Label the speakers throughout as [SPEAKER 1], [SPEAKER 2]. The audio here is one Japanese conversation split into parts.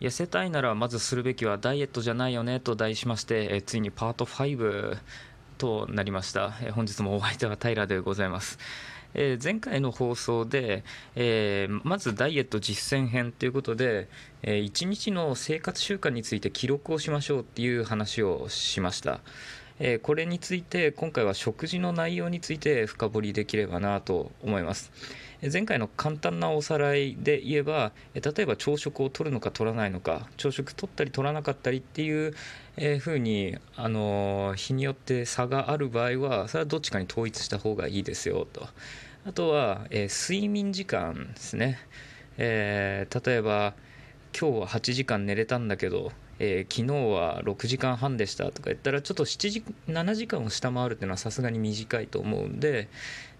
[SPEAKER 1] 痩せたいならまずするべきはダイエットじゃないよねと題しまして、えついにパート5となりました、え本日もお相手は平でございます、え前回の放送で、えー、まずダイエット実践編ということで、えー、1日の生活習慣について記録をしましょうっていう話をしました。これについて今回は食事の内容について深掘りできればなと思います。前回の簡単なおさらいで言えば例えば朝食を取るのか取らないのか朝食取ったり取らなかったりっていうふうにあの日によって差がある場合はそれはどっちかに統一した方がいいですよと。あとは、え睡眠時間ですね、えー、例えば今日は8時間寝れたんだけどえー、昨日は6時間半でしたとか言ったらちょっと7時7時間を下回るっていうのはさすがに短いと思うんで、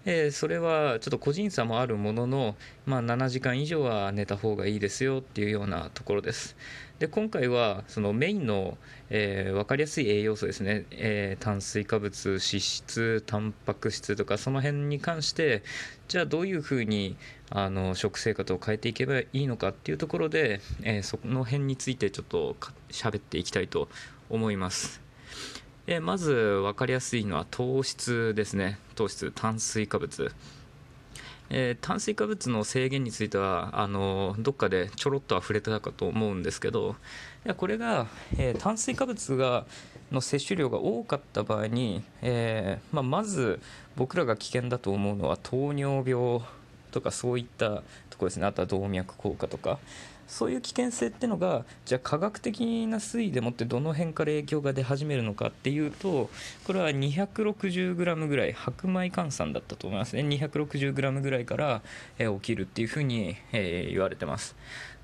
[SPEAKER 1] えー、それはちょっと個人差もあるものの、まあ、7時間以上は寝た方がいいですよっていうようなところです。で今回はそのメインの、えー、分かりやすい栄養素ですね、えー、炭水化物脂質タンパク質とかその辺に関してじゃあどういうふうにあの食生活を変えていけばいいのかっていうところで、えー、その辺についてちょっと喋っていきたいと思います。えまず分かりやすいのは糖質ですね。糖質炭水化物。えー、炭水化物の制限についてはあのどっかでちょろっとは触れたかと思うんですけどいやこれが、えー、炭水化物がの摂取量が多かった場合に、えー、まあ、まず僕らが危険だと思うのは糖尿病とかそういったところですね。あとは動脈硬化とか。そういう危険性っていうのがじゃあ科学的な推移でもってどの辺から影響が出始めるのかっていうとこれは 260g ぐらい白米換算だったと思いますね。260g ぐらいから、え起きるっていうふうに、え言われてます。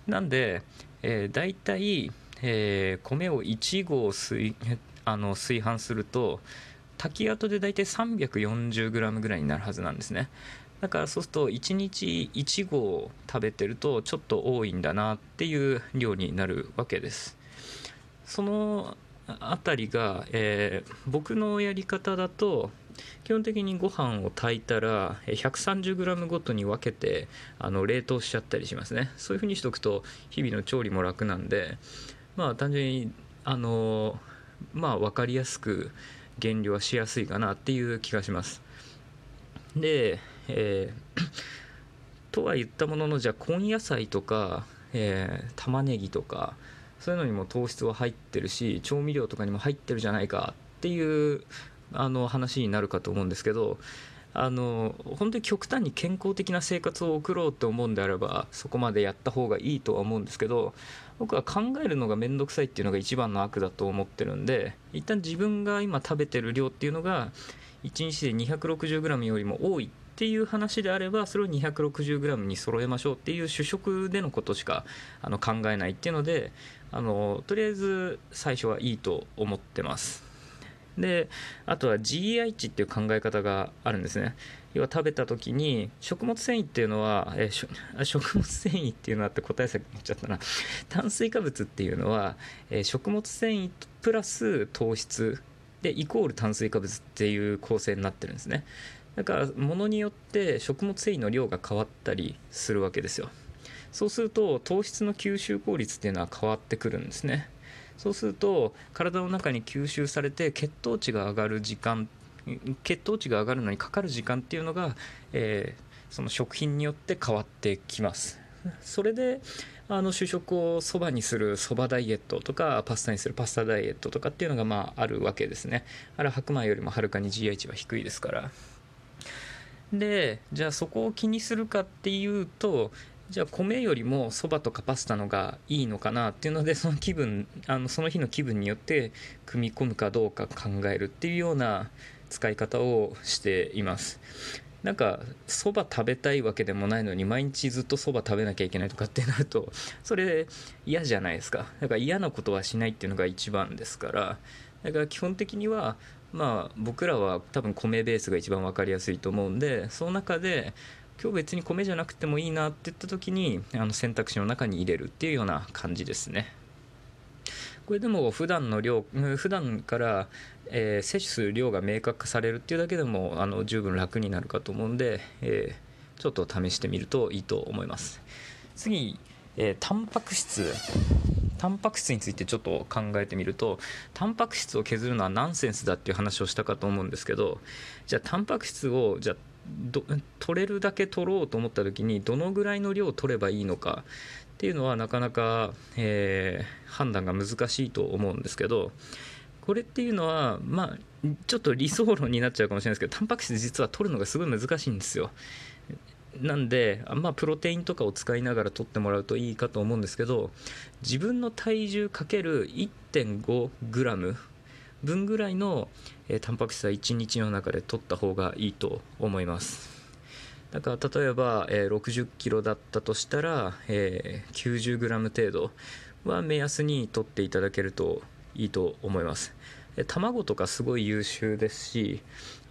[SPEAKER 1] なんで、えー、大体、えー、米を1合炊あの炊飯すると炊き跡で大体 340g ぐらいになるはずなんですね。だからそうすると1日1合食べてるとちょっと多いんだなっていう量になるわけです。そのあたりが、えー、僕のやり方だと基本的にご飯を炊いたら 130g ごとに分けてあの冷凍しちゃったりしますね。そういうふうにしておくと日々の調理も楽なんでまあ単純にあのまあ分かりやすく減量はしやすいかなっていう気がします。でえー、とは言ったもののじゃあ根野菜とか、えー、玉ねぎとかそういうのにも糖質は入ってるし調味料とかにも入ってるじゃないかっていうあの話になるかと思うんですけどあの本当に極端に健康的な生活を送ろうと思うんであればそこまでやった方がいいとは思うんですけど僕は考えるのが面倒くさいっていうのが一番の悪だと思ってるんで一旦自分が今食べてる量っていうのが1日で 260g よりも多いっていう話であればそれを 260g に揃えましょうっていう主食でのことしかあの考えないっていうのであのとりあえず最初はいいと思ってます。であとは GI 値っていう考え方があるんですね。要は食べた時に食物繊維っていうのはえ 食物繊維っていうのはって答え先言っちゃったな。炭水化物っていうのはえ食物繊維プラス糖質でイコール炭水化物っていう構成になってるんですね。だから物によって食物繊維の量が変わったりするわけですよ。そうすると糖質の吸収効率っていうのは変わってくるんですね。そうすると体の中に吸収されて血糖値が上がる時間血糖値が上がるのにかかる時間っていうのが、えー、その食品によって変わってきます。それであの主食をそばにするそばダイエットとかパスタにするパスタダイエットとかっていうのがまああるわけですね。あれは白米よりもはるかに GI 値は低いですから。でじゃあそこを気にするかっていうとじゃあ米よりもそばとかパスタのがいいのかなっていうのでその気分あのその日の気分によって組み込むかどうか考えるっていうような使い方をしています。なんかそば食べたいわけでもないのに毎日ずっとそば食べなきゃいけないとかってなるとそれ嫌じゃないですか。だから嫌なことはしないっていうのが一番ですから。だから基本的にはまあ僕らは多分米ベースが一番分かりやすいと思うんでその中で今日別に米じゃなくてもいいなって言った時にあの選択肢の中に入れるっていうような感じですね。これでも普段の量普段から、えー、摂取する量が明確化されるっていうだけでもあの十分楽になるかと思うんで、えー、ちょっと試してみるといいと思います。次、えー、タンパク質。タンパク質についてちょっと考えてみるとタンパク質を削るのはナンセンスだっていう話をしたかと思うんですけどじゃあタンパク質をじゃあ取れるだけ取ろうと思った時にどのぐらいの量を取ればいいのかっていうのはなかなか、えー、判断が難しいと思うんですけどこれっていうのはまあちょっと理想論になっちゃうかもしれないですけどタンパク質実は取るのがすごい難しいんですよ。なんで、まあ、プロテインとかを使いながら取ってもらうといいかと思うんですけど自分の体重かける 1.5g 分ぐらいの、えー、タンパク質は1日の中で取った方がいいと思います。だから例えば、え、60キロだったとしたら、え、90g 程度は目安に取っていただけるといいと思います。卵とかすごい優秀ですし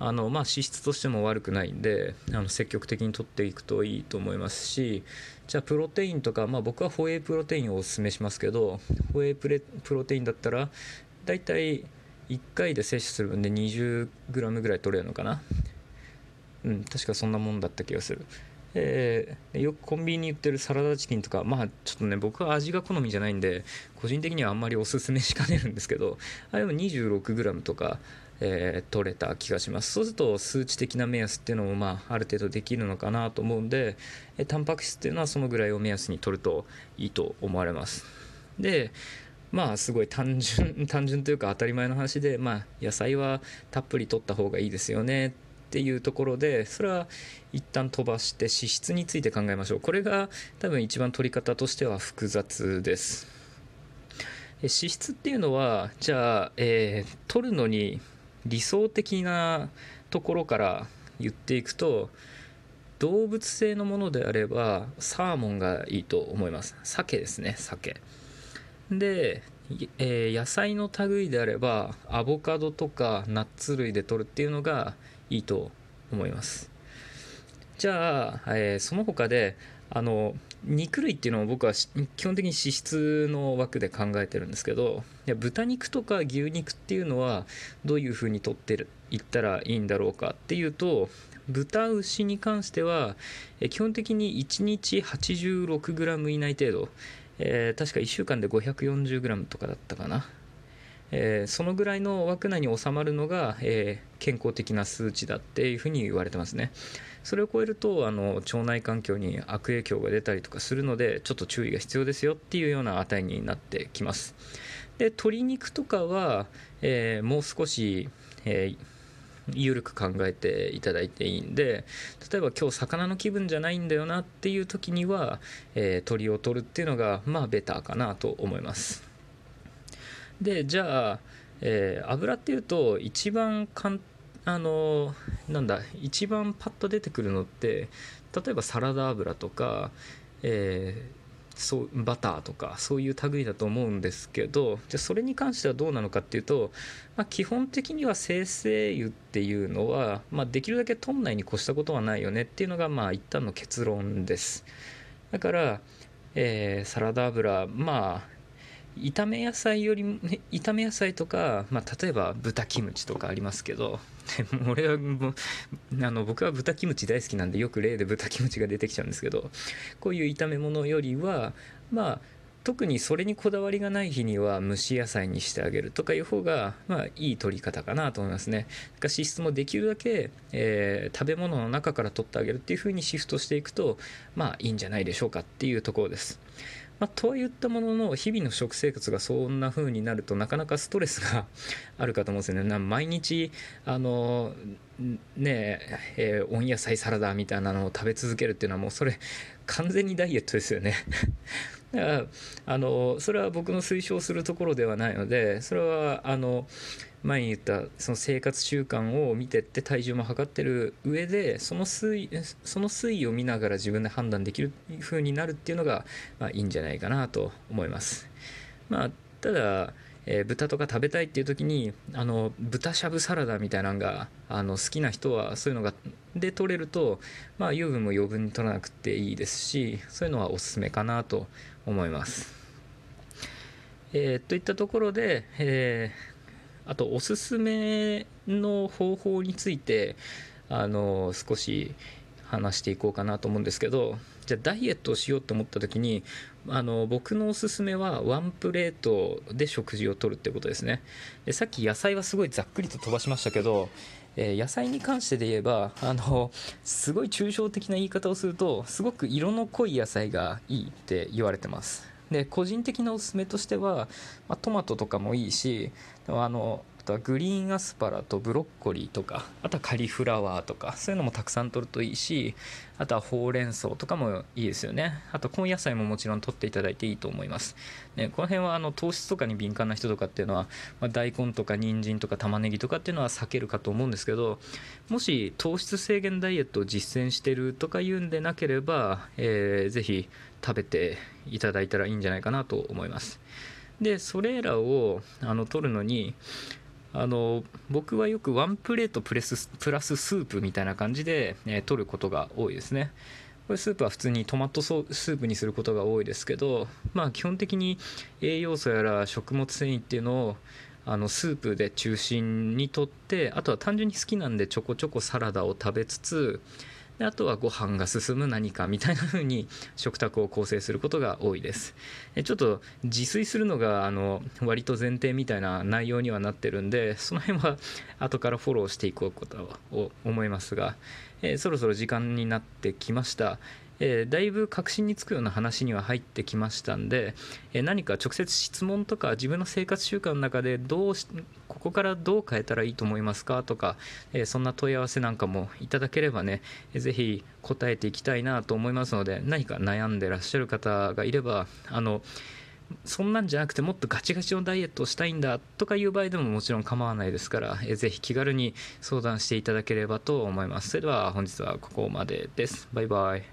[SPEAKER 1] あの、まあ、脂質としても悪くないんであの積極的に取っていくといいと思いますしじゃあプロテインとか、まあ、僕はホエイプロテインをおすすめしますけどホエイプレプロテインだったらだいたい1回で摂取する分で 20g ぐらい取れるのかな。うん確かそんなもんだった気がする。えー、よくコンビニに売ってるサラダチキンとかまあちょっとね僕は味が好みじゃないんで個人的にはあんまりおすすめしかねるんですけどあれも 26g とか、えー、取れた気がします。そうすると数値的な目安っていうのもまあある程度できるのかなと思うんで、えー、タンパク質っていうのはそのぐらいを目安に取るといいと思われます。でまあすごい単純単純というか当たり前の話で、まあ、野菜はたっぷり取った方がいいですよね。っていうところでそれは一旦飛ばして脂質について考えましょう。これが多分一番取り方としては複雑です。脂質っていうのはじゃあ、えー、取るのに理想的なところから言っていくと動物性のものであればサーモンがいいと思います。鮭ですね鮭。で、えー、野菜の類であればアボカドとかナッツ類で取るっていうのがいいと思います。じゃあ、えー、その他であの肉類っていうのは僕は基本的に脂質の枠で考えてるんですけどいや豚肉とか牛肉っていうのはどういうふうにとってるいったらいいんだろうかっていうと豚牛に関しては基本的に1日 86g 以内程度、えー、確か1週間で 540g とかだったかな。えー、そのぐらいの枠内に収まるのが、えー、健康的な数値だっていうふうに言われてますね。それを超えるとあの腸内環境に悪影響が出たりとかするのでちょっと注意が必要ですよっていうような値になってきます。で鶏肉とかは、え、もう少し、えー緩く考えていただいていいんで例えば今日魚の気分じゃないんだよなっていう時には、えー、鳥を取るっていうのがまあベターかなと思います。でじゃあ、えー、油っていうと一番かんあのなんだ一番パッと出てくるのって例えばサラダ油とか、えー、そうバターとかそういう類だと思うんですけどじゃそれに関してはどうなのかっていうと、まあ、基本的には生成油っていうのは、まあ、できるだけトン内に越したことはないよねっていうのがまあ一旦の結論です。だから、えー、サラダ油まあ炒め野菜より、ね、炒め野菜とか、まあ、例えば豚キムチとかありますけど 俺はあの僕は豚キムチ大好きなんでよく例で豚キムチが出てきちゃうんですけどこういう炒め物よりはまあ特にそれにこだわりがない日には蒸し野菜にしてあげるとかいう方が、まあ、いい取り方かなと思いますね。か脂質もできるだけ、えー、食べ物の中から取ってあげるっていう風にシフトしていくと、まあいいんじゃないでしょうかっていうところです。まあ、とはいったものの日々の食生活がそんな風になるとなかなかストレスが あるかと思うんですよね。毎日あのねえー、温野菜サラダみたいなのを食べ続けるっていうのはもうそれ完全にダイエットですよね だからあのそれは僕の推奨するところではないのでそれはあの前に言ったその生活習慣を見てって体重も測ってる上でその推その推移を見ながら自分で判断できる風になるっていうのが、まあ、いいんじゃないかなと思います。まあ、ただえー、豚とか食べたいっていう時にあの豚しゃぶサラダみたいなのがあの好きな人はそういうのがで取れると、まあ、油分も余分に取らなくていいですしそういうのはおすすめかなと思います。えー、といったところで、えー、あとおすすめの方法についてあの少し話していこうかなと思うんですけどじゃあダイエットをしようと思った時にあの僕のおすすめはワンプレートで食事をとるってことですね。でさっき野菜はすごいざっくりと飛ばしましたけどえー、野菜に関してで言えばあのすごい抽象的な言い方をするとすごく色の濃い野菜がいいって言われてます。で個人的なおすすめとしては、まあ、トマトとかもいいしあのあとはグリーンアスパラとブロッコリーとかあとはカリフラワーとかそういうのもたくさん取るといいしあとはほうれん草とかもいいですよね。あと根野菜ももちろん取っていただいていいと思います、ね、この辺はあの糖質とかに敏感な人とかっていうのは、まあ、大根とか人参とか玉ねぎとかっていうのは避けるかと思うんですけどもし糖質制限ダイエットを実践してるとかいうんでなければ、えー、ぜひ食べていただいたらいいんじゃないかなと思います。でそれらをあの取るのにあの僕はよくワンプレートプレスプラススープみたいな感じで、えー、取ることが多いですね。これスープは普通にトマトスープにすることが多いですけどまあ基本的に栄養素やら食物繊維っていうのをあのスープで中心にとってあとは単純に好きなんでちょこちょこサラダを食べつつであとはご飯が進む何かみたいな風に食卓を構成することが多いです。ちょっと自炊するのがあの割と前提みたいな内容にはなってるんでその辺は後からフォローしていこうことを思いますが、えー、そろそろ時間になってきました。えー、だいぶ確信につくような話には入ってきましたんで、えー、何か直接質問とか自分の生活習慣の中でどうしここからどう変えたらいいと思いますかとか、えー、そんな問い合わせなんかもいただければね、えー、ぜひ答えていきたいなと思いますので何か悩んでらっしゃる方がいればあのそんなんじゃなくてもっとガチガチのダイエットをしたいんだとかいう場合でももちろん構わないですから、えー、ぜひ気軽に相談していただければと思います。それでは本日はここまでです。バイバイ。